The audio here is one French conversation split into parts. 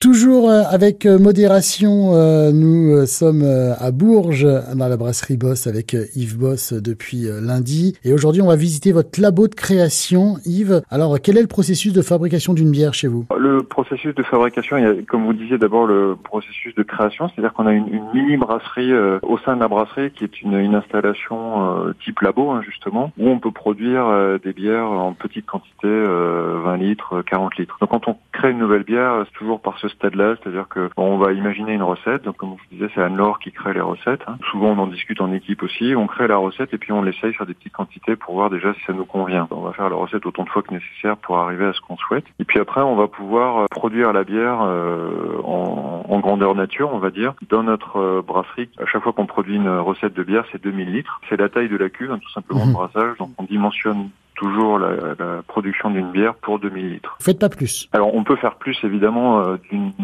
Toujours euh, avec euh, modération, euh, nous sommes à Bourges, dans la brasserie Boss, avec Yves Boss depuis lundi. Et aujourd'hui, on va visiter votre labo de création. Yves, alors quel est le processus de fabrication d'une bière chez vous? Le processus de fabrication, il y a, comme vous disiez, d'abord le processus de création, c'est-à-dire qu'on a une, mini brasserie au sein de la brasserie qui est une, installation type labo, hein, justement, où on peut produire des bières en petite quantité, 20 litres, 40 litres. Donc quand on crée une nouvelle bière, c'est toujours par ce stade-là, c'est-à-dire que on va imaginer une recette. Donc comme je vous disais, c'est Anne-Laure qui crée les recettes. Hein. Souvent on en discute en équipe aussi. On crée la recette et puis on l'essaye sur des petites quantités pour voir déjà si ça nous convient. On va faire la recette autant de fois que nécessaire pour arriver à ce qu'on souhaite. Et puis après on va pouvoir euh, produire la bière euh, en, en, grandeur nature, on va dire, dans notre euh, brasserie. À chaque fois qu'on produit une recette de bière, c'est 2000 litres. C'est la taille de la cuve, hein, tout simplement mmh. brassage. Donc on dimensionne toujours la, la production d'une bière pour 2000 litres. Faites pas plus. Alors on peut faire plus évidemment euh,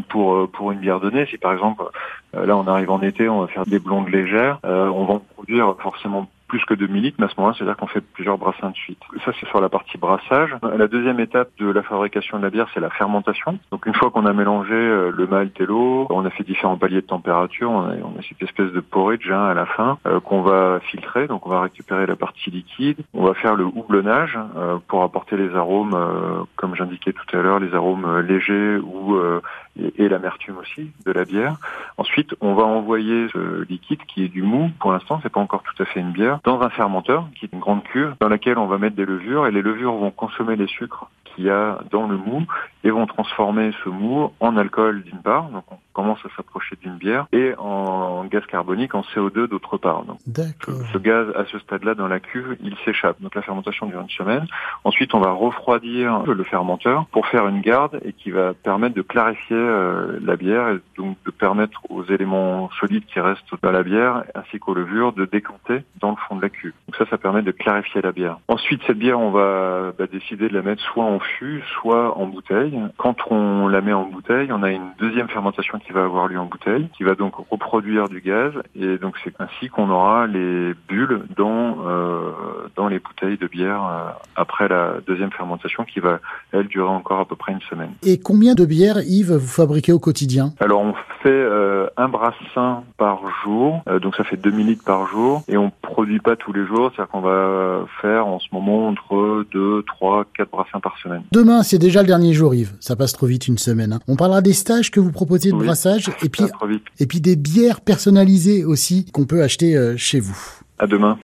pour euh, pour une bière donnée. Si par exemple euh, là on arrive en été, on va faire des blondes légères, on va en produire forcément plus que 2000 litres, mais à ce moment-là, c'est-à-dire qu'on fait plusieurs brassins de suite. Ça, c'est sur la partie brassage. La deuxième étape de la fabrication de la bière, c'est la fermentation. Donc, une fois qu'on a mélangé euh, le malt et l'eau, on a fait différents paliers de température, on a, on a cette espèce de porridge hein, à la fin euh, qu'on va filtrer. Donc, on va récupérer la partie liquide. On va faire le houblonnage euh, pour apporter les arômes, comme j'indiquais tout à l'heure, les arômes légers ou et, l'amertume aussi de la bière. Ensuite, on va envoyer ce liquide qui est du mou. Pour l'instant, c'est pas encore tout à fait une bière, dans un fermenteur qui est une grande cuve dans laquelle on va mettre des levures et les levures vont consommer les sucres qu'il y a dans le mou et vont transformer ce mou en alcool d'une part, donc on commence à s'approcher d'une bière, et en gaz carbonique, en CO2 d'autre part. Donc, ce gaz, à ce stade-là, dans la cuve, il s'échappe. Donc la fermentation dure une semaine. Ensuite, on va refroidir le fermenteur pour faire une garde et qui va permettre de clarifier euh, la bière et donc de permettre aux éléments solides qui restent dans la bière ainsi qu'aux levures de décanter dans le fond de la cuve. Donc ça, ça permet de clarifier la bière. Ensuite, cette bière, on va bah, décider de la mettre soit en fût, soit en bouteille. Quand on la met en bouteille, on a une deuxième fermentation qui va avoir lieu en bouteille, qui va donc reproduire du gaz, et donc c'est ainsi qu'on aura les bulles dans euh, dans les bouteilles de bière euh, après la deuxième fermentation, qui va elle durer encore à peu près une semaine. Et combien de bières, Yves, vous fabriquez au quotidien? Alors on fait euh, un brassin par jour, donc ça fait 2000 litres par jour, et on produit pas tous les jours, c'est-à-dire qu'on va faire en ce moment entre 2, 3, 4 brassins par semaine. Demain, c'est déjà le dernier jour, Yves. Ça passe trop vite une semaine. Hein. On parlera des stages que vous proposez de brassage et puis, et puis des bières personnalisées aussi qu'on peut acheter euh, chez vous. À demain.